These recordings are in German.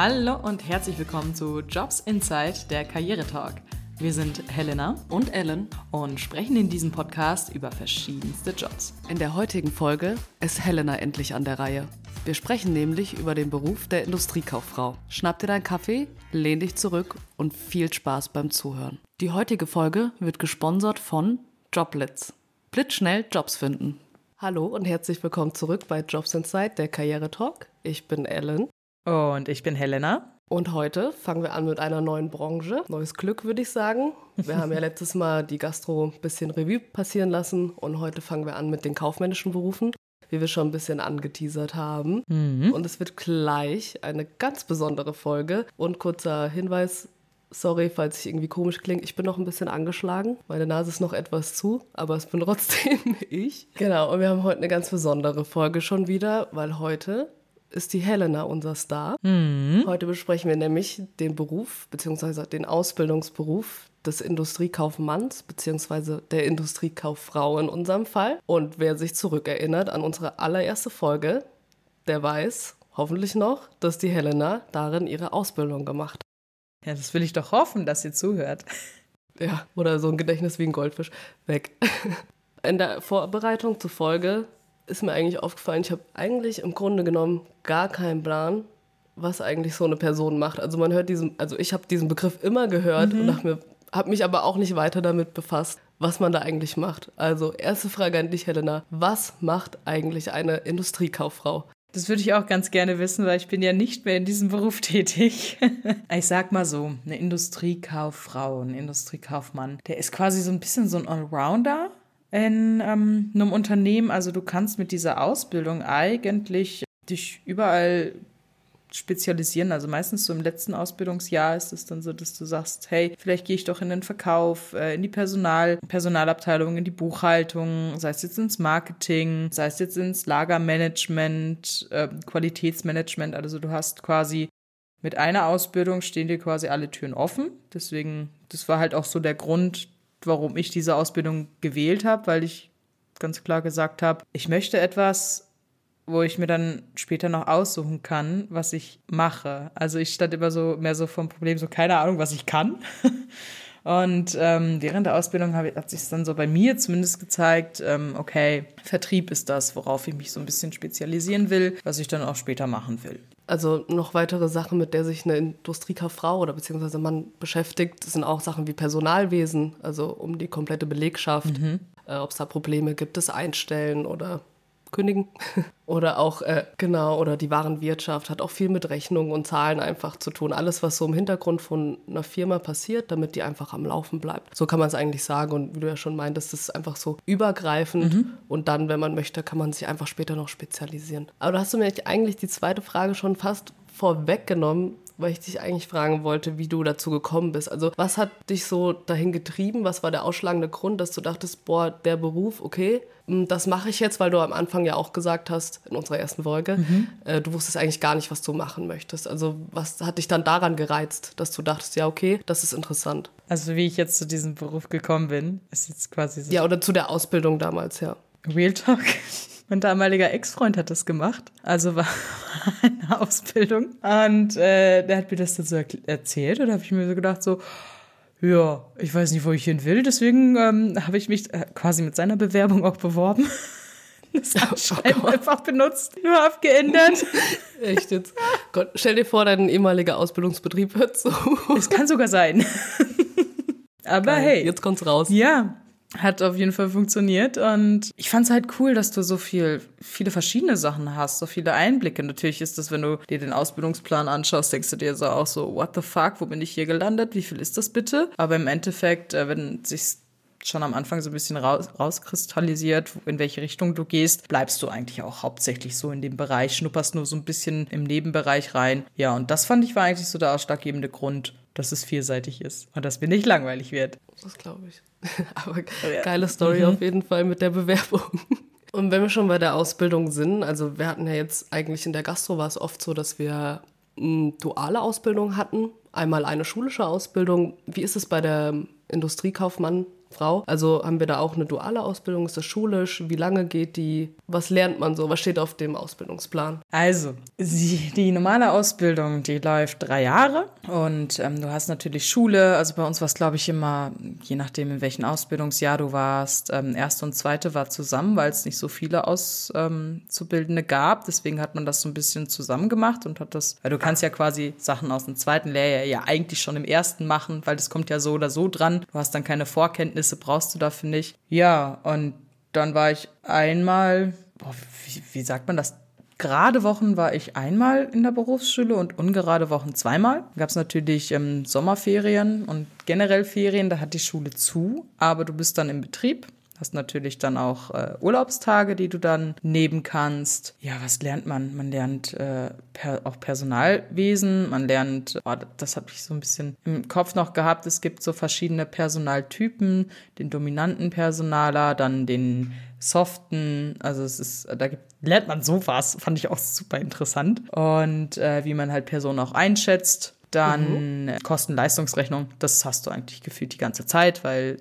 Hallo und herzlich willkommen zu Jobs Inside, der Karrieretalk. Wir sind Helena und Ellen und sprechen in diesem Podcast über verschiedenste Jobs. In der heutigen Folge ist Helena endlich an der Reihe. Wir sprechen nämlich über den Beruf der Industriekauffrau. Schnapp dir deinen Kaffee, lehn dich zurück und viel Spaß beim Zuhören. Die heutige Folge wird gesponsert von Joblitz. Blitzschnell Jobs finden. Hallo und herzlich willkommen zurück bei Jobs Inside, der Karrieretalk. Ich bin Ellen. Und ich bin Helena. Und heute fangen wir an mit einer neuen Branche. Neues Glück, würde ich sagen. Wir haben ja letztes Mal die Gastro ein bisschen Revue passieren lassen und heute fangen wir an mit den kaufmännischen Berufen, wie wir schon ein bisschen angeteasert haben. Mhm. Und es wird gleich eine ganz besondere Folge. Und kurzer Hinweis, Sorry, falls ich irgendwie komisch klinge. Ich bin noch ein bisschen angeschlagen. Meine Nase ist noch etwas zu, aber es bin trotzdem ich. Genau, und wir haben heute eine ganz besondere Folge schon wieder, weil heute ist die Helena unser Star. Mhm. Heute besprechen wir nämlich den Beruf bzw. den Ausbildungsberuf des Industriekaufmanns bzw. der Industriekauffrau in unserem Fall. Und wer sich zurückerinnert an unsere allererste Folge, der weiß hoffentlich noch, dass die Helena darin ihre Ausbildung gemacht hat. Ja, das will ich doch hoffen, dass ihr zuhört. Ja, oder so ein Gedächtnis wie ein Goldfisch. Weg. In der Vorbereitung zur Folge ist mir eigentlich aufgefallen, ich habe eigentlich im Grunde genommen gar keinen Plan, was eigentlich so eine Person macht. Also man hört diesen, also ich habe diesen Begriff immer gehört mhm. und mir, habe mich aber auch nicht weiter damit befasst, was man da eigentlich macht. Also erste Frage an dich, Helena. Was macht eigentlich eine Industriekauffrau? Das würde ich auch ganz gerne wissen, weil ich bin ja nicht mehr in diesem Beruf tätig. ich sag mal so, eine Industriekauffrau, ein Industriekaufmann, der ist quasi so ein bisschen so ein Allrounder in ähm, einem Unternehmen. Also du kannst mit dieser Ausbildung eigentlich dich überall spezialisieren. Also meistens so im letzten Ausbildungsjahr ist es dann so, dass du sagst, hey, vielleicht gehe ich doch in den Verkauf, äh, in die Personal, Personalabteilung, in die Buchhaltung, sei es jetzt ins Marketing, sei es jetzt ins Lagermanagement, äh, Qualitätsmanagement. Also du hast quasi mit einer Ausbildung stehen dir quasi alle Türen offen. Deswegen, das war halt auch so der Grund, warum ich diese Ausbildung gewählt habe, weil ich ganz klar gesagt habe, ich möchte etwas, wo ich mir dann später noch aussuchen kann, was ich mache. Also ich stand immer so mehr so vom Problem, so keine Ahnung, was ich kann. Und ähm, während der Ausbildung hab, hat sich dann so bei mir zumindest gezeigt, ähm, okay, Vertrieb ist das, worauf ich mich so ein bisschen spezialisieren will, was ich dann auch später machen will. Also noch weitere Sachen, mit der sich eine Industriekauffrau oder beziehungsweise Mann beschäftigt, sind auch Sachen wie Personalwesen, also um die komplette Belegschaft, mhm. äh, ob es da Probleme gibt, das Einstellen oder kündigen. oder auch, äh, genau, oder die Warenwirtschaft hat auch viel mit Rechnungen und Zahlen einfach zu tun. Alles, was so im Hintergrund von einer Firma passiert, damit die einfach am Laufen bleibt. So kann man es eigentlich sagen. Und wie du ja schon meintest, das ist einfach so übergreifend. Mhm. Und dann, wenn man möchte, kann man sich einfach später noch spezialisieren. Aber da hast du mir eigentlich die zweite Frage schon fast vorweggenommen, weil ich dich eigentlich fragen wollte, wie du dazu gekommen bist. Also was hat dich so dahin getrieben? Was war der ausschlagende Grund, dass du dachtest, boah, der Beruf, okay, hm, das mache ich jetzt, weil du am Anfang ja auch gesagt hast, in unserer ersten Folge, mhm. äh, du wusstest eigentlich gar nicht, was du machen möchtest. Also was hat dich dann daran gereizt, dass du dachtest, ja, okay, das ist interessant? Also wie ich jetzt zu diesem Beruf gekommen bin, ist jetzt quasi so. Ja, oder zu der Ausbildung damals, ja. Real Talk. Mein damaliger Ex-Freund hat das gemacht, also war eine Ausbildung. Und äh, der hat mir das dann so erzählt und da habe ich mir so gedacht, so, ja, ich weiß nicht, wo ich hin will, deswegen ähm, habe ich mich äh, quasi mit seiner Bewerbung auch beworben. Das Anschreiben oh einfach benutzt, nur abgeändert. Echt jetzt? Gott, stell dir vor, dein ehemaliger Ausbildungsbetrieb hört so. Es kann sogar sein. Aber Geil. hey. Jetzt kommt's raus. Ja, hat auf jeden Fall funktioniert und ich fand es halt cool, dass du so viel, viele verschiedene Sachen hast, so viele Einblicke. Natürlich ist das, wenn du dir den Ausbildungsplan anschaust, denkst du dir so auch so, what the fuck, wo bin ich hier gelandet? Wie viel ist das bitte? Aber im Endeffekt, äh, wenn sich schon am Anfang so ein bisschen raus, rauskristallisiert, in welche Richtung du gehst, bleibst du eigentlich auch hauptsächlich so in dem Bereich, schnupperst nur so ein bisschen im Nebenbereich rein. Ja, und das fand ich war eigentlich so der ausschlaggebende Grund, dass es vielseitig ist und dass mir nicht langweilig wird. Das glaube ich. Aber ja. geile Story mhm. auf jeden Fall mit der Bewerbung. Und wenn wir schon bei der Ausbildung sind, also wir hatten ja jetzt eigentlich in der Gastro war es oft so, dass wir eine duale Ausbildung hatten, einmal eine schulische Ausbildung. Wie ist es bei der Industriekaufmann Frau. Also haben wir da auch eine duale Ausbildung, ist das schulisch? Wie lange geht die? Was lernt man so? Was steht auf dem Ausbildungsplan? Also, die, die normale Ausbildung, die läuft drei Jahre und ähm, du hast natürlich Schule. Also bei uns war es, glaube ich, immer, je nachdem, in welchem Ausbildungsjahr du warst, ähm, erste und zweite war zusammen, weil es nicht so viele Auszubildende gab. Deswegen hat man das so ein bisschen zusammen gemacht und hat das, weil du kannst ja quasi Sachen aus dem zweiten Lehrjahr ja eigentlich schon im ersten machen, weil das kommt ja so oder so dran. Du hast dann keine Vorkenntnisse, brauchst du dafür nicht. Ja, und dann war ich einmal, boah, wie, wie sagt man das? Gerade Wochen war ich einmal in der Berufsschule und ungerade Wochen zweimal. Gab es natürlich ähm, Sommerferien und generell Ferien, da hat die Schule zu, aber du bist dann im Betrieb Hast natürlich dann auch äh, Urlaubstage, die du dann nehmen kannst. Ja, was lernt man? Man lernt äh, per, auch Personalwesen, man lernt, oh, das habe ich so ein bisschen im Kopf noch gehabt, es gibt so verschiedene Personaltypen, den dominanten Personaler, dann den soften, also es ist, da gibt, lernt man sowas, fand ich auch super interessant. Und äh, wie man halt Personen auch einschätzt. Dann mhm. Kosten-Leistungsrechnung, das hast du eigentlich gefühlt die ganze Zeit, weil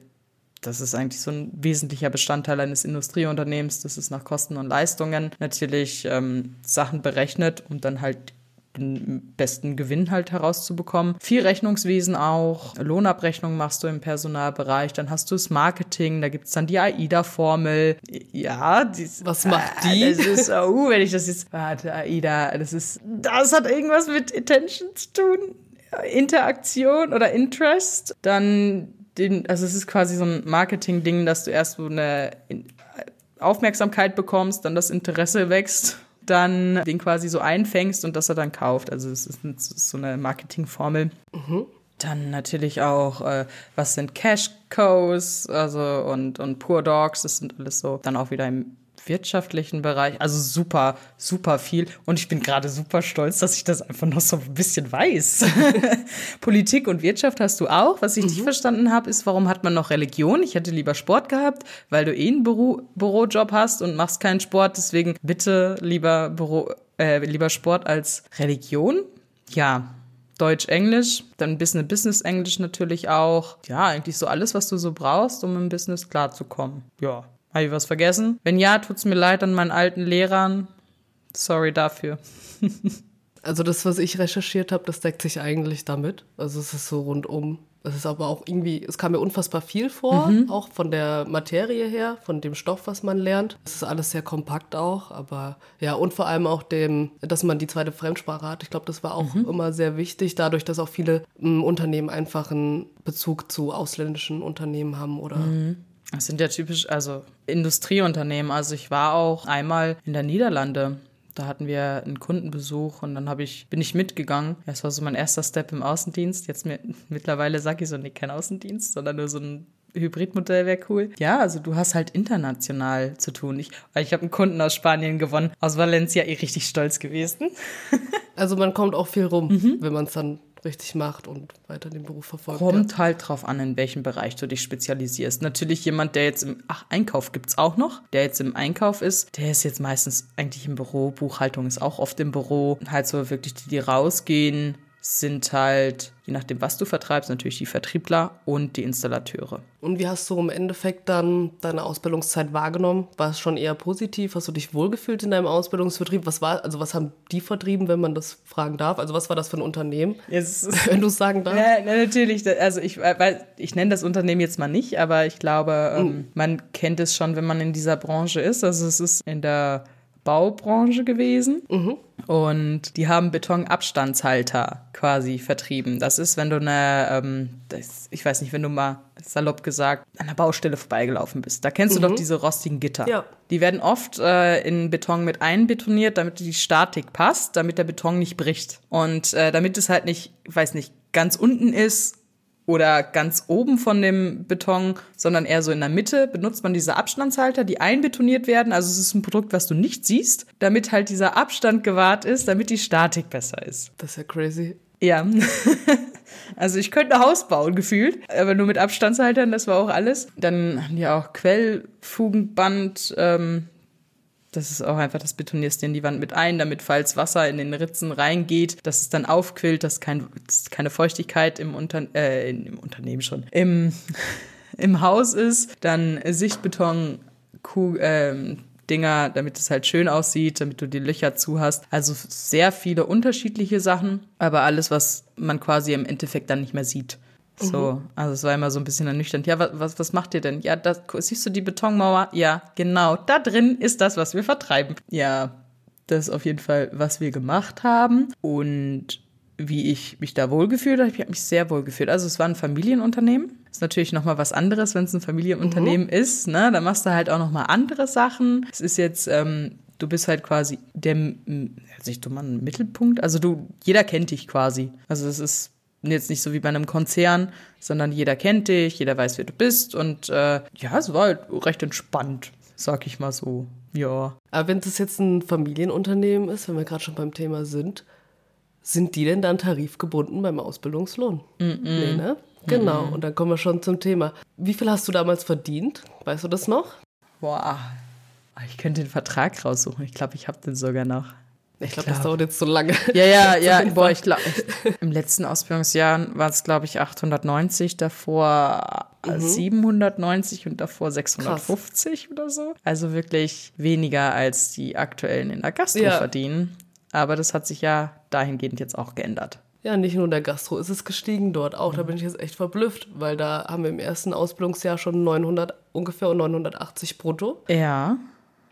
das ist eigentlich so ein wesentlicher Bestandteil eines Industrieunternehmens. Das ist nach Kosten und Leistungen natürlich ähm, Sachen berechnet, um dann halt den besten Gewinn halt herauszubekommen. Viel Rechnungswesen auch, Lohnabrechnung machst du im Personalbereich, dann hast du das Marketing, da gibt es dann die AIDA-Formel. Ja, die, was macht die? Ah, das ist, oh, wenn ich das jetzt, warte, AIDA, das ist, das hat irgendwas mit Intention zu tun. Interaktion oder Interest, dann den, also es ist quasi so ein Marketing-Ding, dass du erst so eine Aufmerksamkeit bekommst, dann das Interesse wächst, dann den quasi so einfängst und dass er dann kauft. Also es ist, so eine Marketingformel. Mhm. Dann natürlich auch, äh, was sind Cash Cows, also und, und Poor Dogs, das sind alles so dann auch wieder im wirtschaftlichen Bereich. Also super, super viel. Und ich bin gerade super stolz, dass ich das einfach noch so ein bisschen weiß. Politik und Wirtschaft hast du auch. Was ich mhm. nicht verstanden habe, ist, warum hat man noch Religion? Ich hätte lieber Sport gehabt, weil du eh einen Büro Bürojob hast und machst keinen Sport. Deswegen bitte lieber Büro, äh, lieber Sport als Religion. Ja, Deutsch, Englisch, dann ein bisschen Business Englisch natürlich auch. Ja, eigentlich so alles, was du so brauchst, um im Business klarzukommen. Ja, habe ich was vergessen? Wenn ja, tut es mir leid an meinen alten Lehrern. Sorry dafür. also das, was ich recherchiert habe, das deckt sich eigentlich damit. Also es ist so rundum. Es ist aber auch irgendwie, es kam mir unfassbar viel vor, mhm. auch von der Materie her, von dem Stoff, was man lernt. Es ist alles sehr kompakt auch, aber ja, und vor allem auch dem, dass man die zweite Fremdsprache hat. Ich glaube, das war auch mhm. immer sehr wichtig, dadurch, dass auch viele m, Unternehmen einfach einen Bezug zu ausländischen Unternehmen haben oder mhm. Das sind ja typisch, also Industrieunternehmen. Also ich war auch einmal in der Niederlande. Da hatten wir einen Kundenbesuch und dann ich, bin ich mitgegangen. Das war so mein erster Step im Außendienst. Jetzt mir, mittlerweile sage ich so, nee, kein Außendienst, sondern nur so ein Hybridmodell wäre cool. Ja, also du hast halt international zu tun. Ich, ich habe einen Kunden aus Spanien gewonnen, aus Valencia, eh richtig stolz gewesen. also man kommt auch viel rum, mhm. wenn man es dann richtig macht und weiter den Beruf verfolgt. Kommt ja. halt drauf an, in welchem Bereich du dich spezialisierst. Natürlich jemand, der jetzt im ach, Einkauf es auch noch, der jetzt im Einkauf ist, der ist jetzt meistens eigentlich im Büro. Buchhaltung ist auch oft im Büro. Halt so wirklich die, die rausgehen, sind halt, je nachdem, was du vertreibst, natürlich die Vertriebler und die Installateure. Und wie hast du im Endeffekt dann deine Ausbildungszeit wahrgenommen? War es schon eher positiv? Hast du dich wohlgefühlt in deinem Ausbildungsvertrieb? Was war, also was haben die vertrieben, wenn man das fragen darf? Also was war das für ein Unternehmen? Yes. wenn du es sagen darfst. Ja, natürlich. Also ich, weil, ich nenne das Unternehmen jetzt mal nicht, aber ich glaube, mhm. man kennt es schon, wenn man in dieser Branche ist. Also es ist in der Baubranche gewesen. Mhm. Und die haben Betonabstandshalter quasi vertrieben. Das ist, wenn du eine, ähm, das, ich weiß nicht, wenn du mal salopp gesagt an der Baustelle vorbeigelaufen bist. Da kennst mhm. du doch diese rostigen Gitter. Ja. Die werden oft äh, in Beton mit einbetoniert, damit die Statik passt, damit der Beton nicht bricht. Und äh, damit es halt nicht, ich weiß nicht, ganz unten ist oder ganz oben von dem Beton, sondern eher so in der Mitte benutzt man diese Abstandshalter, die einbetoniert werden. Also es ist ein Produkt, was du nicht siehst, damit halt dieser Abstand gewahrt ist, damit die Statik besser ist. Das ist ja crazy. Ja. also ich könnte ein Haus bauen, gefühlt, aber nur mit Abstandshaltern, das war auch alles. Dann haben die auch Quellfugenband, ähm, das ist auch einfach, das betonierst du in die Wand mit ein, damit falls Wasser in den Ritzen reingeht, dass es dann aufquillt, dass, kein, dass keine Feuchtigkeit im, Unter äh, im Unternehmen schon, im im Haus ist, dann Sichtbeton, Kuh, ähm, Dinger, damit es halt schön aussieht, damit du die Löcher zu hast. Also sehr viele unterschiedliche Sachen, aber alles, was man quasi im Endeffekt dann nicht mehr sieht. So, mhm. also es war immer so ein bisschen ernüchternd. Ja, was, was macht ihr denn? Ja, das, siehst du die Betonmauer? Ja, genau. Da drin ist das, was wir vertreiben. Ja, das ist auf jeden Fall, was wir gemacht haben. Und wie ich mich da wohlgefühlt habe, ich habe mich sehr wohlgefühlt. Also es war ein Familienunternehmen. Ist natürlich noch mal was anderes, wenn es ein Familienunternehmen mhm. ist. Ne? Da machst du halt auch noch mal andere Sachen. Es ist jetzt ähm, du bist halt quasi der, sich du mal ein Mittelpunkt. Also du, jeder kennt dich quasi. Also es ist jetzt nicht so wie bei einem Konzern, sondern jeder kennt dich, jeder weiß, wer du bist und äh, ja, es war halt recht entspannt, sag ich mal so. Ja. Aber wenn das jetzt ein Familienunternehmen ist, wenn wir gerade schon beim Thema sind, sind die denn dann tarifgebunden beim Ausbildungslohn? Mm -mm. Nee, ne? Genau, mm und dann kommen wir schon zum Thema. Wie viel hast du damals verdient? Weißt du das noch? Boah, ich könnte den Vertrag raussuchen. Ich glaube, ich habe den sogar noch. Ich glaube, das dauert jetzt so lange. Ja, ja, ja. Boah, ich glaube, im letzten Ausbildungsjahr war es, glaube ich, 890, davor mhm. 790 und davor 650 Krass. oder so. Also wirklich weniger als die aktuellen in der Gastro ja. verdienen. Aber das hat sich ja dahingehend jetzt auch geändert. Ja, nicht nur in der Gastro ist es gestiegen dort auch. Da bin ich jetzt echt verblüfft, weil da haben wir im ersten Ausbildungsjahr schon 900 ungefähr und 980 brutto. Ja,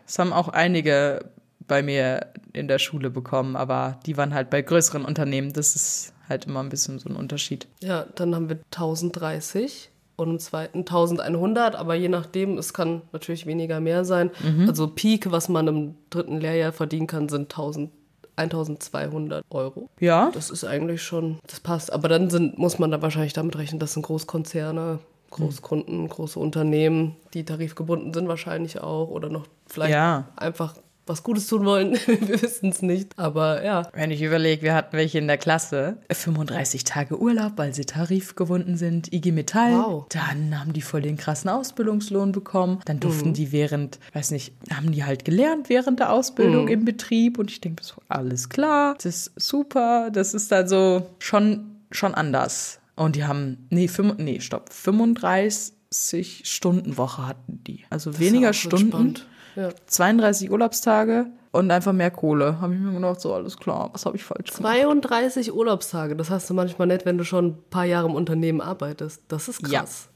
das haben auch einige bei mir in der Schule bekommen, aber die waren halt bei größeren Unternehmen. Das ist halt immer ein bisschen so ein Unterschied. Ja, dann haben wir 1030 und im zweiten 1100, aber je nachdem, es kann natürlich weniger mehr sein. Mhm. Also Peak, was man im dritten Lehrjahr verdienen kann, sind 1000 1200 Euro. Ja. Das ist eigentlich schon, das passt. Aber dann sind, muss man da wahrscheinlich damit rechnen, das sind Großkonzerne, Großkunden, große Unternehmen, die tarifgebunden sind wahrscheinlich auch oder noch vielleicht ja. einfach was Gutes tun wollen. wir wissen es nicht. Aber ja. Wenn ich überlege, wir hatten welche in der Klasse. 35 Tage Urlaub, weil sie tarifgebunden sind. IG Metall. Wow. Dann haben die voll den krassen Ausbildungslohn bekommen. Dann durften mhm. die während, weiß nicht, haben die halt gelernt während der Ausbildung mhm. im Betrieb. Und ich denke so, alles klar, das ist super. Das ist dann so schon, schon anders. Und die haben, nee, fünf, nee, stopp, 35 Stunden Woche hatten die. Also das weniger Stunden. Entspannt ja. 32 Urlaubstage und einfach mehr Kohle. Habe ich mir gedacht, so alles klar, was habe ich falsch gemacht? 32 Urlaubstage, das hast du manchmal nicht, wenn du schon ein paar Jahre im Unternehmen arbeitest. Das ist krass.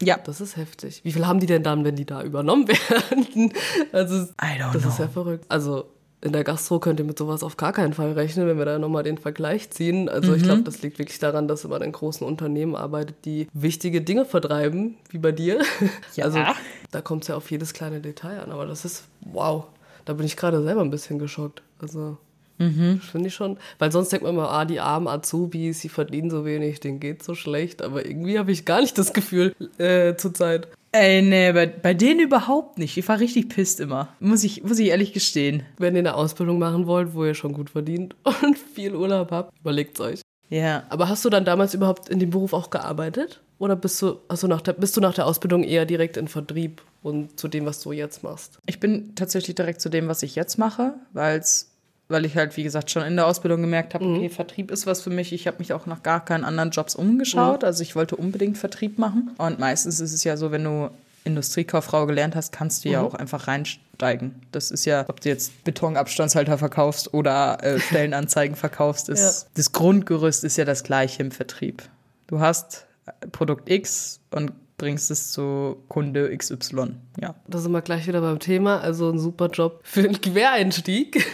Ja. ja. Das ist heftig. Wie viel haben die denn dann, wenn die da übernommen werden? Also, das know. ist ja verrückt. Also, in der Gastro könnt ihr mit sowas auf gar keinen Fall rechnen, wenn wir da nochmal den Vergleich ziehen. Also mhm. ich glaube, das liegt wirklich daran, dass man in großen Unternehmen arbeitet, die wichtige Dinge vertreiben, wie bei dir. Ja. Also da kommt es ja auf jedes kleine Detail an. Aber das ist, wow, da bin ich gerade selber ein bisschen geschockt. Also Mhm. Finde ich schon. Weil sonst denkt man immer, ah, die armen Azubis, die verdienen so wenig, denen geht so schlecht. Aber irgendwie habe ich gar nicht das Gefühl äh, zurzeit. Ey, nee, bei, bei denen überhaupt nicht. Ich war richtig pisst immer. Muss ich, muss ich ehrlich gestehen. Wenn ihr eine Ausbildung machen wollt, wo ihr schon gut verdient und viel Urlaub habt, überlegt euch. Ja. Aber hast du dann damals überhaupt in dem Beruf auch gearbeitet? Oder bist du, also nach der, bist du nach der Ausbildung eher direkt in Vertrieb und zu dem, was du jetzt machst? Ich bin tatsächlich direkt zu dem, was ich jetzt mache, weil es weil ich halt, wie gesagt, schon in der Ausbildung gemerkt habe, mhm. okay, Vertrieb ist was für mich. Ich habe mich auch nach gar keinen anderen Jobs umgeschaut. Mhm. Also ich wollte unbedingt Vertrieb machen. Und meistens ist es ja so, wenn du Industriekauffrau gelernt hast, kannst du mhm. ja auch einfach reinsteigen. Das ist ja, ob du jetzt Betonabstandshalter verkaufst oder äh, Stellenanzeigen verkaufst, ist, ja. das Grundgerüst ist ja das gleiche im Vertrieb. Du hast Produkt X und bringst es zu Kunde XY. Ja. Da sind wir gleich wieder beim Thema. Also ein super Job für einen Quereinstieg.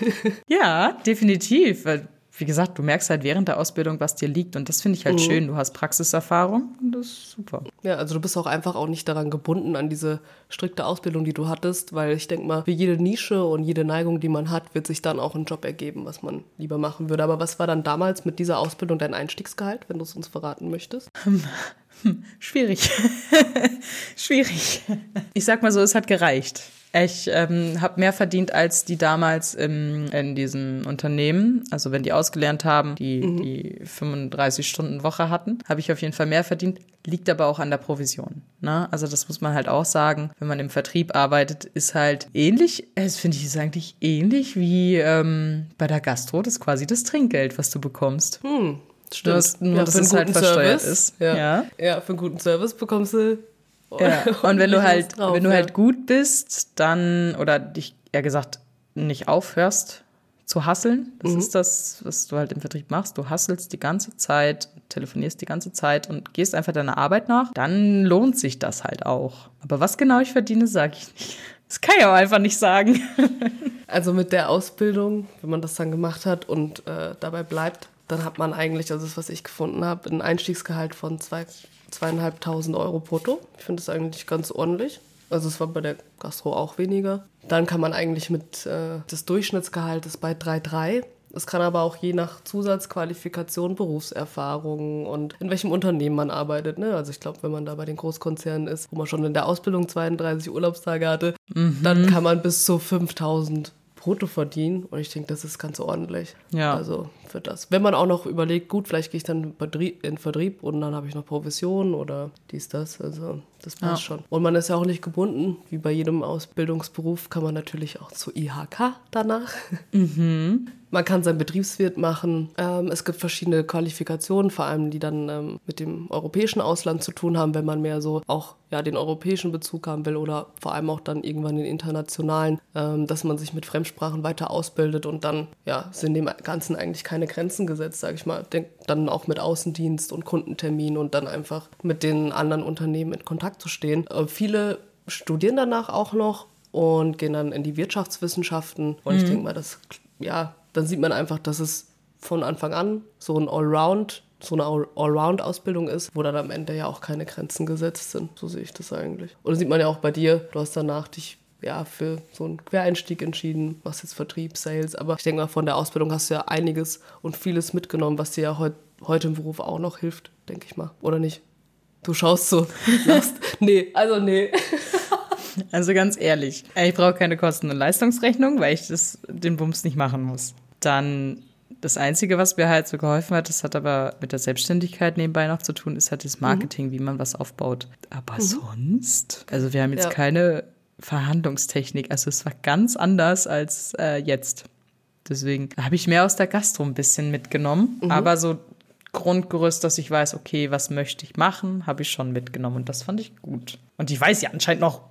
ja, definitiv. Weil, wie gesagt, du merkst halt während der Ausbildung, was dir liegt. Und das finde ich halt mhm. schön. Du hast Praxiserfahrung und das ist super. Ja, also du bist auch einfach auch nicht daran gebunden, an diese strikte Ausbildung, die du hattest. Weil ich denke mal, für jede Nische und jede Neigung, die man hat, wird sich dann auch ein Job ergeben, was man lieber machen würde. Aber was war dann damals mit dieser Ausbildung dein Einstiegsgehalt, wenn du es uns verraten möchtest? Hm, schwierig. schwierig. Ich sag mal so, es hat gereicht. Ich ähm, habe mehr verdient als die damals im, in diesen Unternehmen. Also wenn die ausgelernt haben, die mhm. die 35-Stunden-Woche hatten, habe ich auf jeden Fall mehr verdient. Liegt aber auch an der Provision. Ne? Also das muss man halt auch sagen. Wenn man im Vertrieb arbeitet, ist halt ähnlich, das finde ich ist eigentlich ähnlich wie ähm, bei der Gastro. Das ist quasi das Trinkgeld, was du bekommst. Hm. Stimmt. Nur, nur ja, dass es halt versteuert Service, ist. Ja. ja. ja, für einen guten Service bekommst du Ja. Und wenn du halt, drauf, wenn du halt gut bist, dann, oder dich, eher gesagt, nicht aufhörst zu hasseln. Das ist das, was du halt im Vertrieb machst. Du hasselst die ganze Zeit, telefonierst die ganze Zeit und gehst einfach deiner Arbeit nach. Dann lohnt sich das halt auch. Aber was genau ich verdiene, sage ich nicht. Das kann ich auch einfach nicht sagen. Also mit der Ausbildung, wenn man das dann gemacht hat und äh, dabei bleibt, dann hat man eigentlich, also das, was ich gefunden habe, ein Einstiegsgehalt von zwei, zweieinhalbtausend Euro brutto. Ich finde das eigentlich ganz ordentlich. Also es war bei der Gastro auch weniger. Dann kann man eigentlich mit äh, das Durchschnittsgehalt ist bei 3,3. Es kann aber auch je nach Zusatzqualifikation, Berufserfahrung und in welchem Unternehmen man arbeitet. Ne? Also ich glaube, wenn man da bei den Großkonzernen ist, wo man schon in der Ausbildung 32 Urlaubstage hatte, dann kann man bis zu 5000 brutto verdienen. Und ich denke, das ist ganz ordentlich. Ja. Also für das. Wenn man auch noch überlegt, gut, vielleicht gehe ich dann in Vertrieb- und dann habe ich noch Provision oder dies, das. Also das passt Ja. schon. Und man ist ja auch nicht gebunden. Wie bei jedem Ausbildungsberuf kann man natürlich auch zu IHK danach. Man kann seinen Betriebswirt machen. Ähm, es gibt verschiedene Qualifikationen, vor allem die dann ähm, mit dem europäischen Ausland zu tun haben, wenn man mehr so auch ja, den europäischen Bezug haben will oder vor allem auch dann irgendwann den internationalen, ähm, dass man sich mit Fremdsprachen weiter ausbildet und dann ja, sind dem Ganzen eigentlich keine Grenzen gesetzt, sage ich mal. Dann auch mit Außendienst und Kundentermin und dann einfach mit den anderen Unternehmen in Kontakt zu stehen. Äh, viele studieren danach auch noch und gehen dann in die Wirtschaftswissenschaften und ich denke mal, das ja, dann sieht man einfach, dass es von Anfang an so ein Allround, so eine All- Allround-Ausbildung ist, wo dann am Ende ja auch keine Grenzen gesetzt sind. So sehe ich das eigentlich. Und das sieht man ja auch bei dir. Du hast danach dich ja für so einen Quereinstieg entschieden, machst jetzt Vertrieb, Sales. Aber ich denke mal, von der Ausbildung hast du ja einiges und vieles mitgenommen, was dir ja heut, heute im Beruf auch noch hilft, denke ich mal. Oder nicht? Du schaust so. lachst. nee, also nee. Also ganz ehrlich, ich brauche keine Kosten- und Leistungsrechnung, weil ich das, den Bums nicht machen muss. Dann das Einzige, was mir halt so geholfen hat, das hat aber mit der Selbstständigkeit nebenbei noch zu tun, ist halt das Marketing, wie man was aufbaut. Aber sonst, also wir haben jetzt Ja. keine Verhandlungstechnik, also es war ganz anders als äh, jetzt. Deswegen habe ich mehr aus der Gastro ein bisschen mitgenommen, aber so Grundgerüst, dass ich weiß, okay, was möchte ich machen, habe ich schon mitgenommen und das fand ich gut. Und ich weiß ja anscheinend noch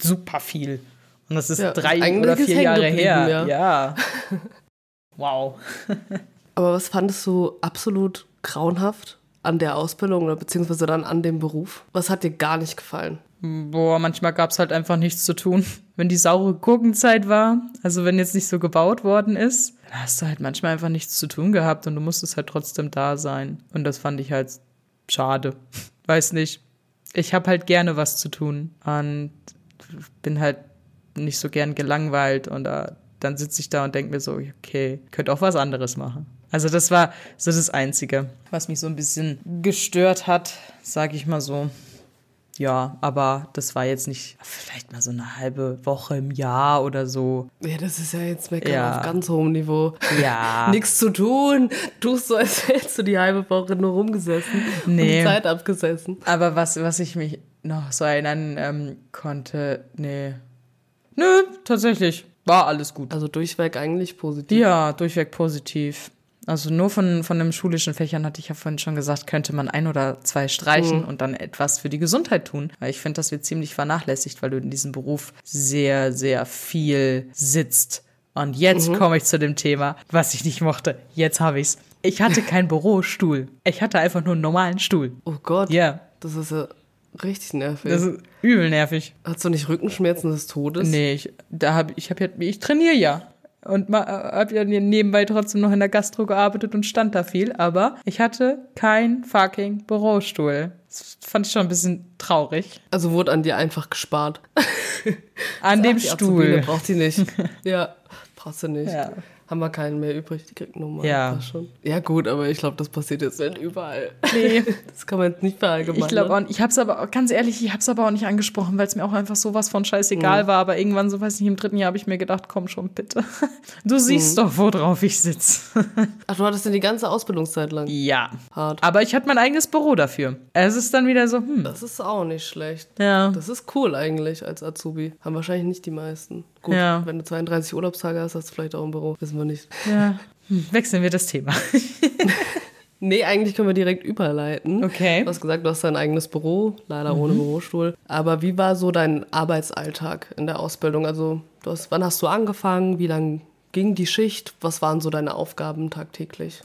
super viel. Und das ist Ja, drei oder vier Jahre her. ja. Ja. wow. Aber was fandest du absolut grauenhaft an der Ausbildung oder beziehungsweise dann an dem Beruf? Was hat dir gar nicht gefallen? Boah, manchmal gab es halt einfach nichts zu tun. Wenn die saure Gurkenzeit war, also wenn jetzt nicht so gebaut worden ist, dann hast du halt manchmal einfach nichts zu tun gehabt und du musstest halt trotzdem da sein. Und das fand ich halt schade. Weiß nicht. Ich habe halt gerne was zu tun und bin halt nicht so gern gelangweilt und äh, dann sitze ich da und denke mir so, okay, könnte auch was anderes machen. Also das war so das Einzige, was mich so ein bisschen gestört hat, sage ich mal so. Ja, aber das war jetzt nicht vielleicht mal so eine halbe Woche im Jahr oder so. Ja, das ist ja jetzt Meckern Ja. auf ganz hohem Niveau. Ja. Nichts zu tun. Tust so, als hättest du die halbe Woche nur rumgesessen und Nee. die Zeit abgesessen. Aber was, was ich mich noch so erinnern ähm, konnte, nee. Nö, tatsächlich. War alles gut. Also durchweg eigentlich positiv. Ja, durchweg positiv. Also nur von, von den schulischen Fächern hatte ich ja vorhin schon gesagt, könnte man ein oder zwei streichen und dann etwas für die Gesundheit tun. Weil ich finde, das wird ziemlich vernachlässigt, weil du in diesem Beruf sehr, sehr viel sitzt. Und jetzt komme ich zu dem Thema, was ich nicht mochte. Jetzt habe ich's. Ich hatte keinen Bürostuhl. Ich hatte einfach nur einen normalen Stuhl. Oh Gott. Ja, Das ist ja richtig nervig. das ist übel nervig. Hast du nicht Rückenschmerzen des Todes? Nee, ich, da hab, ich habe ja, ich trainiere ja. Und habe ja nebenbei trotzdem noch in der Gastro gearbeitet und stand da viel, aber ich hatte kein fucking Bürostuhl. Das fand ich schon ein bisschen traurig. Also wurde an dir einfach gespart. An dem Stuhl. braucht die nicht. ja, brauchst du nicht. Ja. Haben wir keinen mehr übrig, die kriegt nur mal. Ja. Schon. Ja, gut, aber ich glaube, das passiert jetzt nicht überall. Nee. Das kann man jetzt nicht verallgemeinern. Ich glaube auch, nicht- ich habe es aber auch- ganz ehrlich, ich habe es aber auch nicht angesprochen, weil es mir auch einfach sowas von scheißegal war. Aber irgendwann, so weiß nicht, im dritten Jahr habe ich mir gedacht, komm schon bitte. Du siehst doch, worauf ich sitze. Ach, du hattest denn die ganze Ausbildungszeit lang Ja. hart. Aber ich hatte mein eigenes Büro dafür. Es ist dann wieder so, hm. Das ist auch nicht schlecht. Ja. Das ist cool eigentlich als Azubi. Haben wahrscheinlich nicht die meisten. Gut, Ja. wenn du 32 Urlaubstage hast, hast du vielleicht auch ein Büro. Wissen wir nicht. Ja. Hm, Wechseln wir das Thema. Nee, eigentlich können wir direkt überleiten. Okay. Du hast gesagt, du hast dein eigenes Büro, leider ohne Bürostuhl. Aber wie war so dein Arbeitsalltag in der Ausbildung? Also, du hast, wann hast du angefangen? Wie lang ging die Schicht? Was waren so deine Aufgaben tagtäglich?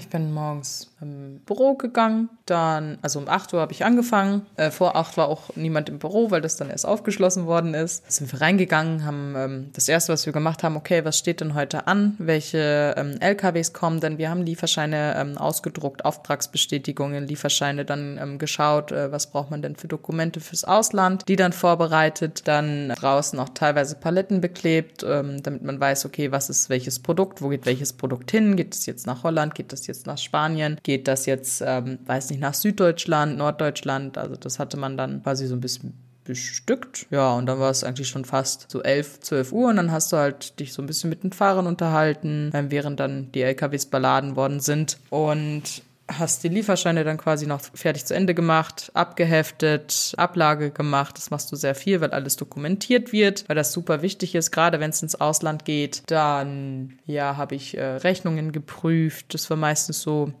Ich bin morgens im Büro gegangen, dann, also um 8 Uhr habe ich angefangen. Äh, vor 8 war auch niemand im Büro, weil das dann erst aufgeschlossen worden ist. Sind wir reingegangen, haben ähm, das erste, was wir gemacht haben, okay, was steht denn heute an? Welche ähm, LKWs kommen denn? Wir haben Lieferscheine ähm, ausgedruckt, Auftragsbestätigungen, Lieferscheine dann ähm, geschaut, äh, was braucht man denn für Dokumente fürs Ausland, die dann vorbereitet, dann draußen auch teilweise Paletten beklebt, ähm, damit man weiß, okay, was ist welches Produkt, wo geht welches Produkt hin? Geht es jetzt nach Holland? Geht das jetzt nach Spanien? Geht das jetzt, ähm, weiß nicht, nach Süddeutschland, Norddeutschland? Also das hatte man dann quasi so ein bisschen bestückt. Ja, und dann war es eigentlich schon fast so 11, 12 Uhr und dann hast du halt dich so ein bisschen mit den Fahrern unterhalten, ähm, während dann die LKWs beladen worden sind und hast die Lieferscheine dann quasi noch fertig zu Ende gemacht, abgeheftet, Ablage gemacht. Das machst du sehr viel, weil alles dokumentiert wird, weil das super wichtig ist, gerade wenn es ins Ausland geht. Dann, ja, habe ich äh, Rechnungen geprüft. Das war meistens so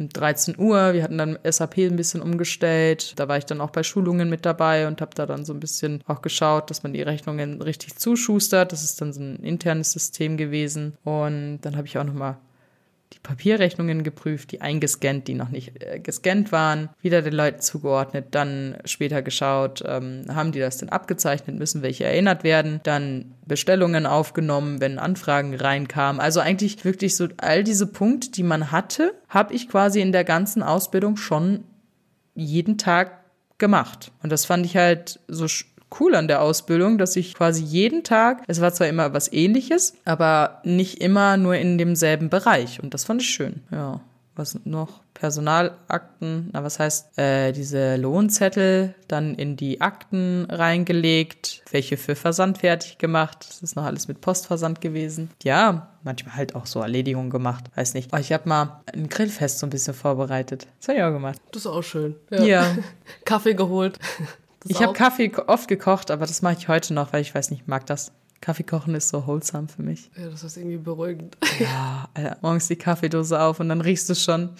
um 13 Uhr. Wir hatten dann SAP ein bisschen umgestellt. Da war ich dann auch bei Schulungen mit dabei und habe da dann so ein bisschen auch geschaut, dass man die Rechnungen richtig zuschustert. Das ist dann so ein internes System gewesen. Und dann habe ich auch nochmal die Papierrechnungen geprüft, die eingescannt, die noch nicht äh, gescannt waren, wieder den Leuten zugeordnet, dann später geschaut, ähm, haben die das denn abgezeichnet, müssen welche erinnert werden, dann Bestellungen aufgenommen, wenn Anfragen reinkamen. Also eigentlich wirklich so all diese Punkte, die man hatte, habe ich quasi in der ganzen Ausbildung schon jeden Tag gemacht. Und das fand ich halt so cool an der Ausbildung, dass ich quasi jeden Tag, es war zwar immer was ähnliches, aber nicht immer nur in demselben Bereich. Und das fand ich schön, ja. Was noch? Personalakten, na was heißt, äh, diese Lohnzettel dann in die Akten reingelegt, welche für Versand fertig gemacht. Das ist noch alles mit Postversand gewesen. Ja, manchmal halt auch so Erledigungen gemacht. Weiß nicht. Oh, ich habe mal ein Grillfest so ein bisschen vorbereitet. Das habe ich auch gemacht. Das ist auch schön. Ja. Kaffee geholt. Das Ich habe Kaffee oft gekocht, aber das mache ich heute noch, weil ich weiß nicht, ich mag das. Kaffee kochen ist so wholesome für mich. Ja, das ist irgendwie beruhigend. Ja, Alter, morgens die Kaffeedose auf und dann riechst du schon.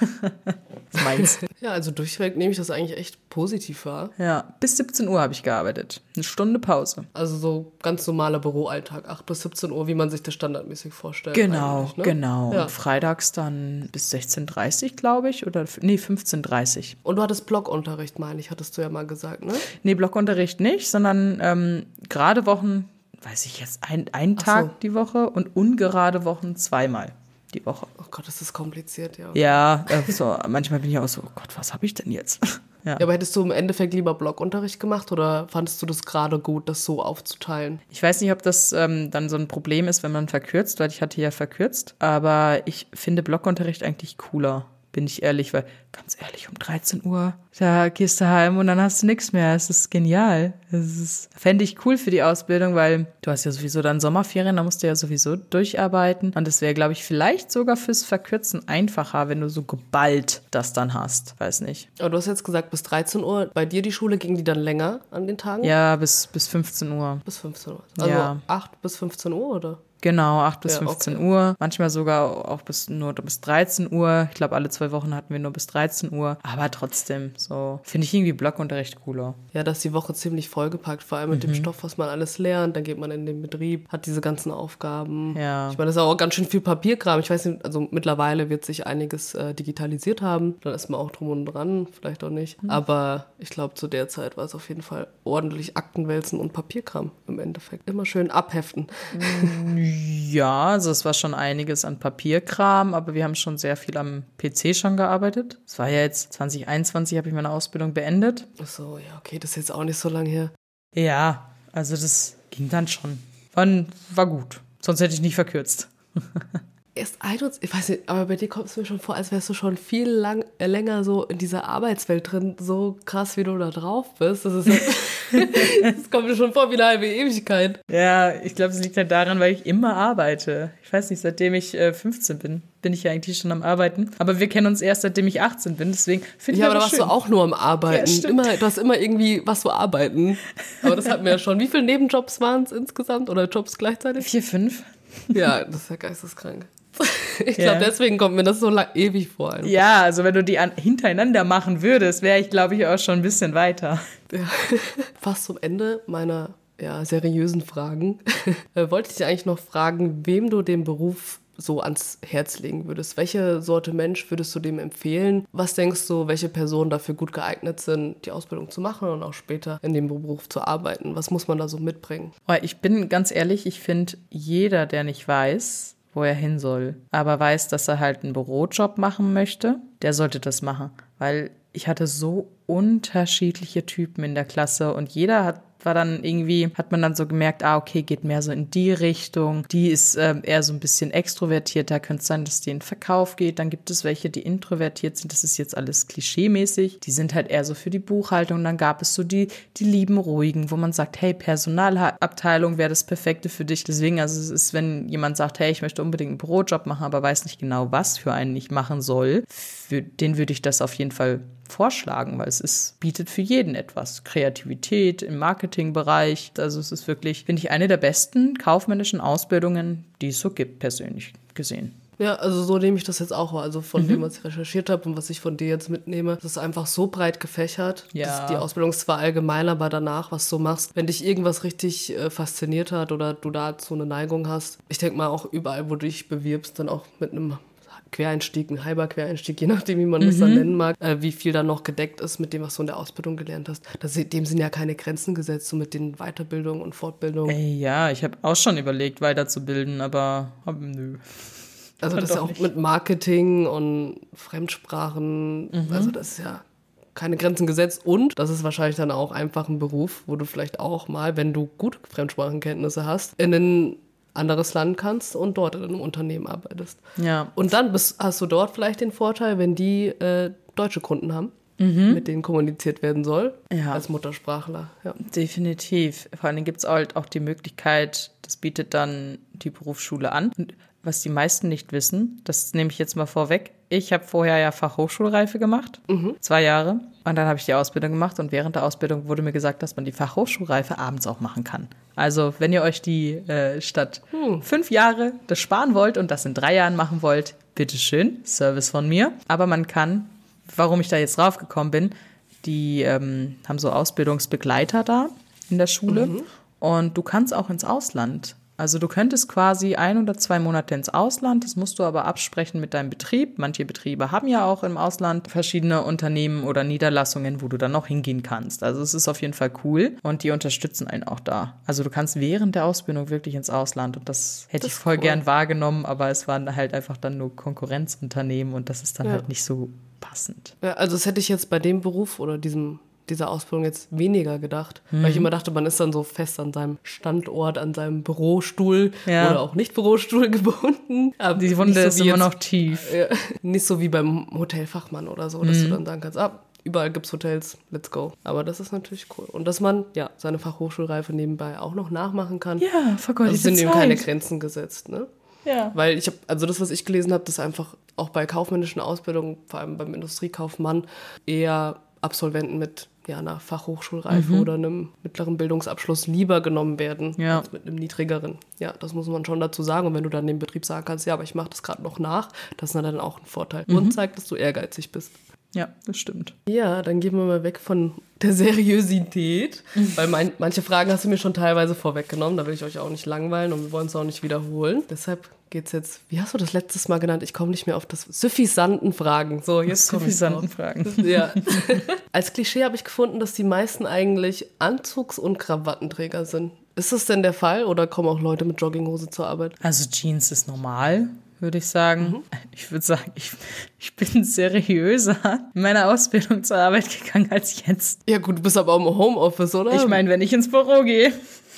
Meins. Ja, also durchweg nehme ich das eigentlich echt positiv wahr. Ja, bis 17 Uhr habe ich gearbeitet. Eine Stunde Pause. Also so ganz normaler Büroalltag, 8 bis 17 Uhr, wie man sich das standardmäßig vorstellt. Genau, ne? genau. Ja. Und freitags dann bis 16.30 Uhr, glaube ich. Oder, nee, 15.30 Uhr. Und du hattest Blockunterricht, meine ich, hattest du ja mal gesagt, ne? Nee, Blockunterricht nicht, sondern ähm, gerade Wochen, weiß ich jetzt, ein, ein Ach Tag so. die Woche und ungerade Wochen zweimal die Woche. Oh Gott, das ist kompliziert, ja. Ja, äh, so, manchmal bin ich auch so, oh Gott, was habe ich denn jetzt? Ja. Ja, aber hättest du im Endeffekt lieber Blockunterricht gemacht oder fandest du das gerade gut, das so aufzuteilen? Ich weiß nicht, ob das ähm, dann so ein Problem ist, wenn man verkürzt, weil ich hatte ja verkürzt. Aber ich finde Blockunterricht eigentlich cooler, bin ich ehrlich, weil ganz ehrlich, um 13 Uhr, da gehst du heim und dann hast du nichts mehr. Es ist genial. Es ist, fände ich cool für die Ausbildung, weil du hast ja sowieso dann Sommerferien, da musst du ja sowieso durcharbeiten. Und es wäre, glaube ich, vielleicht sogar fürs Verkürzen einfacher, wenn du so geballt das dann hast. Weiß nicht. Aber du hast jetzt gesagt, bis 13 Uhr. Bei dir die Schule ging die dann länger an den Tagen? Ja, bis, bis 15 Uhr. Bis 15 Uhr. Also Ja. 8 bis 15 Uhr, oder? Genau, 8 bis Ja, 15 okay. Uhr. Manchmal sogar auch bis nur bis 13 Uhr. Ich glaube, alle zwei Wochen hatten wir nur bis 13 Uhr. Aber trotzdem, so finde ich irgendwie Blockunterricht cooler. Ja, da ist die Woche ziemlich vollgepackt, vor allem mit Mhm. dem Stoff, was man alles lernt. Dann geht man in den Betrieb, hat diese ganzen Aufgaben. Ja. Ich meine, das ist auch ganz schön viel Papierkram. Ich weiß nicht, also mittlerweile wird sich einiges äh, digitalisiert haben. Dann ist man auch drum und dran, vielleicht auch nicht. Mhm. Aber ich glaube, zu der Zeit war es auf jeden Fall ordentlich Aktenwälzen und Papierkram im Endeffekt. Immer schön abheften. Ja, also es war schon einiges an Papierkram, aber wir haben schon sehr viel am PC schon gearbeitet. Es war ja jetzt 2021, habe ich meine Ausbildung beendet. Ach So, ja, okay, das ist jetzt auch nicht so lange her. Ja, also das ging dann schon. War, war gut. Sonst hätte ich nicht verkürzt. Erst 21, ich weiß nicht, aber bei dir kommt es mir schon vor, als wärst du schon viel lang, äh, länger so in dieser Arbeitswelt drin, so krass, wie du da drauf bist. Das, ist, das kommt mir schon vor wie eine halbe Ewigkeit. Ja, ich glaube, es liegt halt daran, weil ich immer arbeite. Ich weiß nicht, seitdem ich äh, 15 bin, bin ich ja eigentlich schon am Arbeiten. Aber wir kennen uns erst, seitdem ich 18 bin. Deswegen finde ich Ja, aber da warst schön. du auch nur am Arbeiten. Ja, immer, du hast immer irgendwie was zu arbeiten. Aber das hatten wir ja schon. Wie viele Nebenjobs waren es insgesamt oder Jobs gleichzeitig? Vier, fünf. Ja, das ist ja geisteskrank. Ich glaube, Ja. deswegen kommt mir das so lang, ewig vor. einfach. Ja, also wenn du die an, hintereinander machen würdest, wäre ich, glaube ich, auch schon ein bisschen weiter. Ja. Fast zum Ende meiner ja, seriösen Fragen äh, wollte ich dich eigentlich noch fragen, wem du den Beruf so ans Herz legen würdest. Welche Sorte Mensch würdest du dem empfehlen? Was denkst du, welche Personen dafür gut geeignet sind, die Ausbildung zu machen und auch später in dem Beruf zu arbeiten? Was muss man da so mitbringen? Oh, ich bin ganz ehrlich, ich finde, jeder, der nicht weiß, wo er hin soll, aber weiß, dass er halt einen Bürojob machen möchte, der sollte das machen. Weil ich hatte so unterschiedliche Typen in der Klasse und jeder hat war dann irgendwie, hat man dann so gemerkt, ah, okay, geht mehr so in die Richtung. Die ist ähm, eher so ein bisschen extrovertiert. Da könnte es sein, dass die in Verkauf geht. Dann gibt es welche, die introvertiert sind. Das ist jetzt alles klischeemäßig. Die sind halt eher so für die Buchhaltung. Dann gab es so die, die lieben Ruhigen, wo man sagt, hey, Personalabteilung wäre das Perfekte für dich. Deswegen, also es ist, wenn jemand sagt, hey, ich möchte unbedingt einen Bürojob machen, aber weiß nicht genau, was für einen ich machen soll, für den würde ich das auf jeden Fall vorschlagen, weil es ist, bietet für jeden etwas. Kreativität im Marketingbereich. Also es ist wirklich, finde ich, eine der besten kaufmännischen Ausbildungen, die es so gibt, persönlich gesehen. Ja, also so nehme ich das jetzt auch wahr. Also von dem, was ich recherchiert habe und was ich von dir jetzt mitnehme, das ist einfach so breit gefächert. Ja. Die Ausbildung ist zwar allgemein, aber danach, was du machst, wenn dich irgendwas richtig äh, fasziniert hat oder du dazu eine Neigung hast, ich denke mal auch überall, wo du dich bewirbst, dann auch mit einem Quereinstieg, ein halber Quereinstieg, je nachdem, wie man das dann nennen mag, äh, wie viel da noch gedeckt ist mit dem, was du in der Ausbildung gelernt hast. Das, dem sind ja keine Grenzen gesetzt, so mit den Weiterbildungen und Fortbildungen. Ey, ja, ich habe auch schon überlegt, weiterzubilden, aber nö. Also das ist ja auch nicht. mit Marketing und Fremdsprachen, Mhm. also das ist ja keine Grenzen gesetzt und das ist wahrscheinlich dann auch einfach ein Beruf, wo du vielleicht auch mal, wenn du gute Fremdsprachenkenntnisse hast, in ein anderes Land kannst und dort in einem Unternehmen arbeitest. Ja, Und dann bist, hast du dort vielleicht den Vorteil, wenn die äh, deutsche Kunden haben, mit denen kommuniziert werden soll, Mhm. Ja. als Muttersprachler. Ja. definitiv. Vor allem gibt es halt auch die Möglichkeit, das bietet dann die Berufsschule an. Und was die meisten nicht wissen, das nehme ich jetzt mal vorweg. Ich habe vorher ja Fachhochschulreife gemacht, zwei Jahre. Und dann habe ich die Ausbildung gemacht und während der Ausbildung wurde mir gesagt, dass man die Fachhochschulreife abends auch machen kann. Also wenn ihr euch die äh, statt fünf Jahre das sparen wollt und das in drei Jahren machen wollt, bitteschön, Service von mir. Aber man kann, warum ich da jetzt draufgekommen bin, die ähm, haben so Ausbildungsbegleiter da in der Schule und du kannst auch ins Ausland. Also du könntest quasi ein oder zwei Monate ins Ausland, das musst du aber absprechen mit deinem Betrieb. Manche Betriebe haben ja auch im Ausland verschiedene Unternehmen oder Niederlassungen, wo du dann noch hingehen kannst. Also es ist auf jeden Fall cool und die unterstützen einen auch da. Also du kannst während der Ausbildung wirklich ins Ausland und das hätte Das ich voll cool. gern wahrgenommen, aber es waren halt einfach dann nur Konkurrenzunternehmen und das ist dann Ja. halt nicht so passend. Ja, also das hätte ich jetzt bei dem Beruf oder diesem, dieser Ausbildung jetzt weniger gedacht. Weil ich Mhm. immer dachte, man ist dann so fest an seinem Standort, an seinem Bürostuhl Ja. oder auch nicht Bürostuhl gebunden. Aber Die nicht Wunde so ist immer jetzt- noch tief. Ja, nicht so wie beim Hotelfachmann oder so, dass Mhm. du dann sagen kannst, ah, überall gibt's Hotels, let's go. Aber das ist natürlich cool. Und dass man ja seine Fachhochschulreife nebenbei auch noch nachmachen kann. Ja, also vergeudete sind eben Zeit. keine Grenzen gesetzt, ne? Ja. Weil ich habe, also das, was ich gelesen habe, das einfach auch bei kaufmännischen Ausbildungen, vor allem beim Industriekaufmann, eher Absolventen mit ja, einer Fachhochschulreife oder einem mittleren Bildungsabschluss lieber genommen werden Ja. als mit einem niedrigeren. Ja, das muss man schon dazu sagen. Und wenn du dann dem Betrieb sagen kannst, ja, aber ich mache das gerade noch nach, das ist dann auch ein Vorteil. Und zeigt, dass du ehrgeizig bist. Ja, das stimmt. Ja, dann gehen wir mal weg von der Seriosität, weil mein, manche Fragen hast du mir schon teilweise vorweggenommen, da will ich euch auch nicht langweilen und wir wollen es auch nicht wiederholen. Deshalb geht's jetzt, wie hast du das letztes Mal genannt? Ich komme nicht mehr auf das suffisanten Fragen. So, jetzt Suffisanten. Fragen. Ja. Als Klischee habe ich gefunden, dass die meisten eigentlich Anzugs- und Krawattenträger sind. Ist das denn der Fall oder kommen auch Leute mit Jogginghose zur Arbeit? Also Jeans ist normal, würde ich sagen. Mhm. Ich würde sagen, ich, ich bin seriöser in meiner Ausbildung zur Arbeit gegangen als jetzt. Ja gut, du bist aber auch im Homeoffice, oder? Ich meine, wenn ich ins Büro gehe.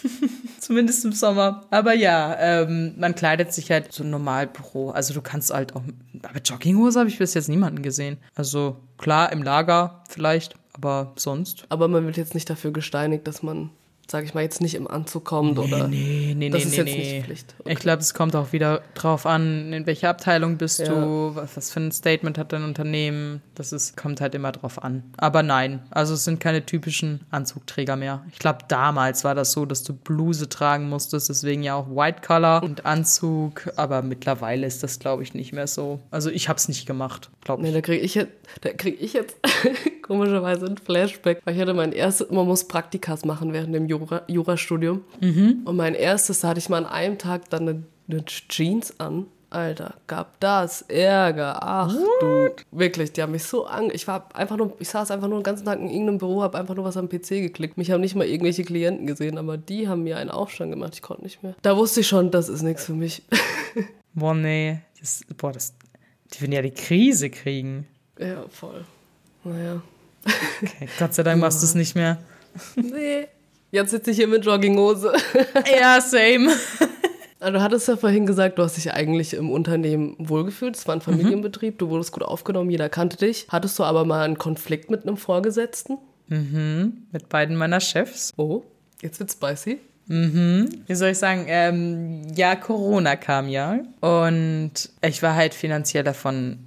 Zumindest im Sommer. Aber ja, ähm, man kleidet sich halt so normal Büro. Also du kannst halt auch. Aber Jogginghose habe ich bis jetzt niemanden gesehen. Also klar, im Lager vielleicht, aber sonst. Aber man wird jetzt nicht dafür gesteinigt, dass man sage ich mal, jetzt nicht im Anzug kommt oder Nee, nee, das nee, ist nee, jetzt nee. nicht Pflicht. Ich glaube, es kommt auch wieder drauf an, in welcher Abteilung bist Ja. du, was, was für ein Statement hat dein Unternehmen. Das ist, kommt halt immer drauf an. Aber nein, also es sind keine typischen Anzugträger mehr. Ich glaube, damals war das so, dass du Bluse tragen musstest, deswegen ja auch White Collar und Anzug. Aber mittlerweile ist das, glaube ich, nicht mehr so. Also ich habe es nicht gemacht, glaube Nee, ich. da kriege ich jetzt, da krieg ich jetzt komischerweise ein Flashback, weil ich hatte mein erstes, man muss Praktikas machen während dem Jura, Jurastudium. Und mein erstes, da hatte ich mal an einem Tag dann eine, eine Jeans an. Alter, gab das Ärger. Ach du, wirklich, die haben mich so an. Ich war einfach nur, ich saß einfach nur den ganzen Tag in irgendeinem Büro, habe einfach nur was am PC geklickt. Mich haben nicht mal irgendwelche Klienten gesehen, aber die haben mir einen Aufstand gemacht. Ich konnte nicht mehr. Da wusste ich schon, das ist nichts für mich. Boah, nee. Das, boah, das, die würden ja die Krise kriegen. ja, voll. Naja. Okay, Gott sei Dank machst du es nicht mehr. Nee. Jetzt sitze ich hier mit Jogginghose. Ja, same. Also, du hattest ja vorhin gesagt, du hast dich eigentlich im Unternehmen wohlgefühlt. Es war ein Familienbetrieb, du wurdest gut aufgenommen, jeder kannte dich. Hattest du aber mal einen Konflikt mit einem Vorgesetzten? Mit beiden meiner Chefs. Oh, jetzt wird's spicy. Wie soll ich sagen? Ähm, ja, Corona kam ja. Und ich war halt finanziell davon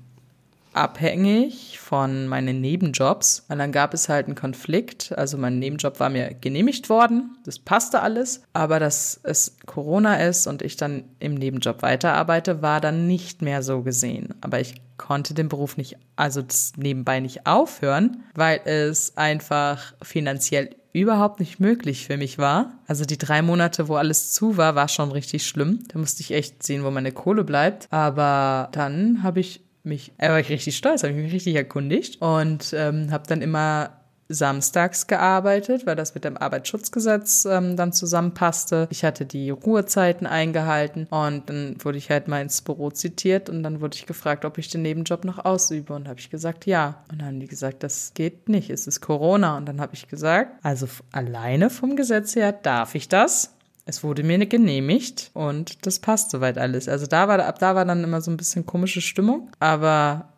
abhängig von meinen Nebenjobs. Und dann gab es halt einen Konflikt. Also mein Nebenjob war mir genehmigt worden. Das passte alles. Aber dass es Corona ist und ich dann im Nebenjob weiterarbeite, war dann nicht mehr so gesehen. Aber ich konnte den Beruf nicht, also das nebenbei nicht aufhören, weil es einfach finanziell überhaupt nicht möglich für mich war. Also die drei Monate, wo alles zu war, war schon richtig schlimm. Da musste ich echt sehen, wo meine Kohle bleibt. Aber dann habe ich mich, äh, war ich richtig stolz, habe ich mich richtig erkundigt und ähm, habe dann immer samstags gearbeitet, weil das mit dem Arbeitsschutzgesetz ähm, dann zusammenpasste. Ich hatte die Ruhezeiten eingehalten und dann wurde ich halt mal ins Büro zitiert und dann wurde ich gefragt, ob ich den Nebenjob noch ausübe und habe ich gesagt, ja. Und dann haben die gesagt, das geht nicht, es ist Corona und dann habe ich gesagt, also alleine vom Gesetz her darf ich das. Es wurde mir genehmigt und das passt soweit alles. Also da war ab da war dann immer so ein bisschen komische Stimmung, aber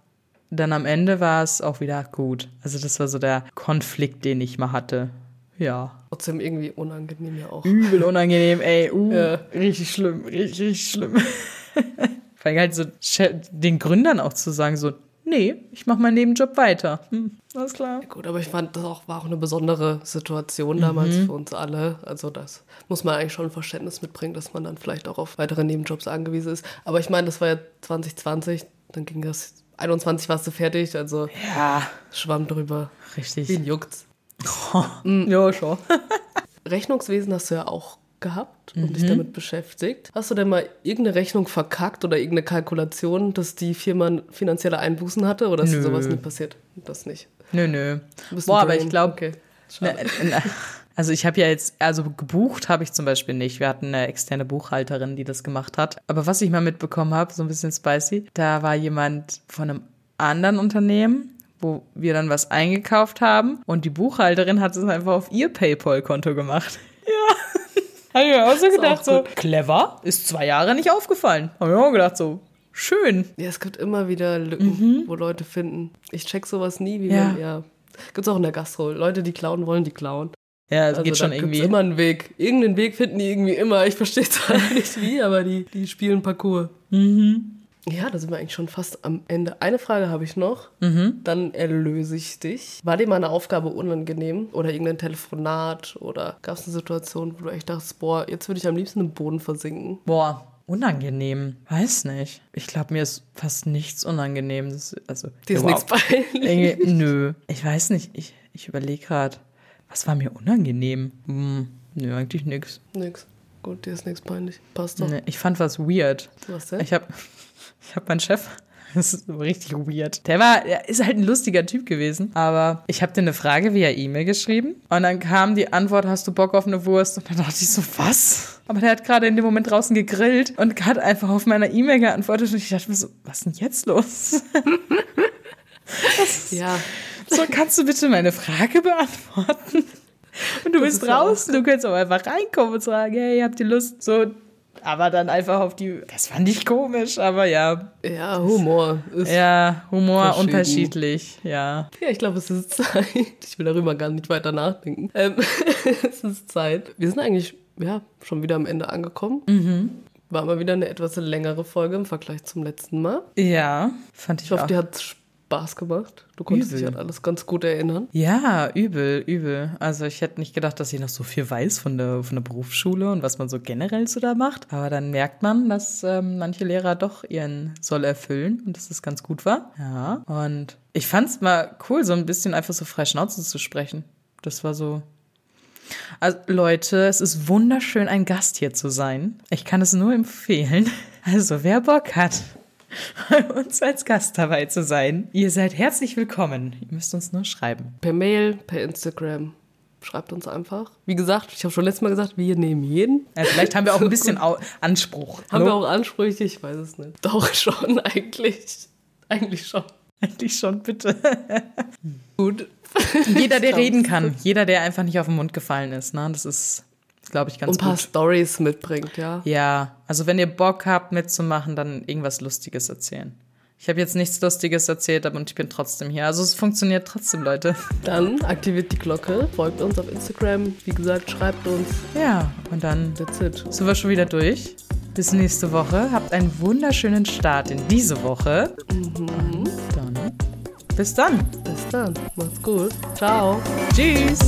dann am Ende war es auch wieder gut. Also das war so der Konflikt, den ich mal hatte. Ja. Trotzdem irgendwie unangenehm ja auch. Übel unangenehm, ey. Uh, Ja. Richtig schlimm, richtig, richtig schlimm. Vor allem halt so den Gründern auch zu sagen, so, nee, ich mache meinen Nebenjob weiter. Hm, alles klar. Gut, aber ich fand, das auch, war auch eine besondere Situation damals für uns alle. Also das muss man eigentlich schon Verständnis mitbringen, dass man dann vielleicht auch auf weitere Nebenjobs angewiesen ist. Aber ich meine, das war ja 2020, dann ging das, 21 warst du fertig, also Ja, schwamm drüber. richtig. Wen juckt's? Ja, schon. Rechnungswesen hast du ja auch gehabt und dich damit beschäftigt. Hast du denn mal irgendeine Rechnung verkackt oder irgendeine Kalkulation, dass die Firma finanzielle Einbußen hatte oder ist Nö. sowas nie passiert? Das nicht. Nö, nö. Boah, aber ich glaube, Okay. Ne, Also ich habe ja jetzt, also gebucht habe ich zum Beispiel nicht. Wir hatten eine externe Buchhalterin, die das gemacht hat. Aber was ich mal mitbekommen habe, so ein bisschen spicy, da war jemand von einem anderen Unternehmen, wo wir dann was eingekauft haben und die Buchhalterin hat es einfach auf ihr PayPal-Konto gemacht. Ja. Habe ich mir auch so gedacht, auch so clever, ist zwei Jahre nicht aufgefallen. Habe ich mir auch gedacht, so schön. Ja, es gibt immer wieder Lücken, wo Leute finden. Ich check sowas nie, wie Mhm. Ja. man, ja. Gibt's auch in der Gastro. Leute, die klauen wollen, die klauen. Ja, es Also geht schon da irgendwie. immer einen Weg. Irgendeinen Weg finden die irgendwie immer. Ich verstehe zwar nicht wie, aber die, die spielen Parcours. Mhm. Ja, da sind wir eigentlich schon fast am Ende. Eine Frage habe ich noch. Mhm. Dann erlöse ich dich. War dir mal eine Aufgabe unangenehm? Oder irgendein Telefonat? Oder gab es eine Situation, wo du echt dachtest, boah, jetzt würde ich am liebsten im Boden versinken? Boah, unangenehm. Weiß nicht. Ich glaube, mir ist fast nichts unangenehm. Das, also, Dir ist überhaupt- nichts peinlich. Nö. Ich weiß nicht. Ich, ich überlege gerade, was war mir unangenehm? Hm, nö, eigentlich nix. Nix. Gut, dir ist nichts peinlich. Passt doch. Nee, ich fand was weird. Was denn? Ich habe ich hab meinen Chef. Das ist richtig weird. Der war, der ist halt ein lustiger Typ gewesen, aber ich habe dir eine Frage via E-Mail geschrieben und dann kam die Antwort, hast du Bock auf eine Wurst? Und dann dachte ich so, was? Aber der hat gerade in dem Moment draußen gegrillt und hat einfach auf meiner E-Mail geantwortet und ich dachte mir so, was ist denn jetzt los? ja, So, kannst du bitte meine Frage beantworten? Und du bist ist ja auch draußen, du kannst auch einfach reinkommen und sagen, hey, habt ihr Lust, so aber dann einfach auf die. Das fand ich komisch, aber ja. Ja, Humor ist. Ja, Humor unterschiedlich, ja. Ja, ich glaube, es ist Zeit. Ich will darüber gar nicht weiter nachdenken. Ähm, es ist Zeit. Wir sind eigentlich ja, schon wieder am Ende angekommen. Mhm. War mal wieder eine etwas längere Folge im Vergleich zum letzten Mal. Ja, fand ich, Ich hoffe, auch. dir hat Spaß gemacht. Du konntest Übel. dich an alles ganz gut erinnern. Ja, übel, übel. Also ich hätte nicht gedacht, dass ich noch so viel weiß von der, von der Berufsschule und was man so generell so da macht. Aber dann merkt man, dass ähm, manche Lehrer doch ihren Soll erfüllen und dass das ganz gut war. Ja. Und ich fand es mal cool, so ein bisschen einfach so frei Schnauze zu sprechen. Das war so. Also Leute, es ist wunderschön, ein Gast hier zu sein. Ich kann es nur empfehlen. Also wer Bock hat, bei uns als Gast dabei zu sein, ihr seid herzlich willkommen. Ihr müsst uns nur schreiben. Per Mail, per Instagram. Schreibt uns einfach. Wie gesagt, ich habe schon letztes Mal gesagt, wir nehmen jeden. Ja, vielleicht haben wir auch ein bisschen Anspruch. Haben wir auch Ansprüche? Ich weiß es nicht. Doch schon, eigentlich. Eigentlich schon. Eigentlich schon, bitte. Gut. Jeder, der reden kann. Jeder, der einfach nicht auf den Mund gefallen ist. Ne? Das ist, glaube ich, Und ganz ein paar. Stories mitbringt, ja. Ja, also wenn ihr Bock habt mitzumachen, dann irgendwas Lustiges erzählen. Ich habe jetzt nichts Lustiges erzählt, aber ich bin trotzdem hier. Also es funktioniert trotzdem, Leute. Dann aktiviert die Glocke, folgt uns auf Instagram. Wie gesagt, schreibt uns. Ja, und dann sind wir schon wieder durch. Bis nächste Woche. Habt einen wunderschönen Start in diese Woche. Dann bis dann. Bis dann. Macht's gut. Ciao. Tschüss.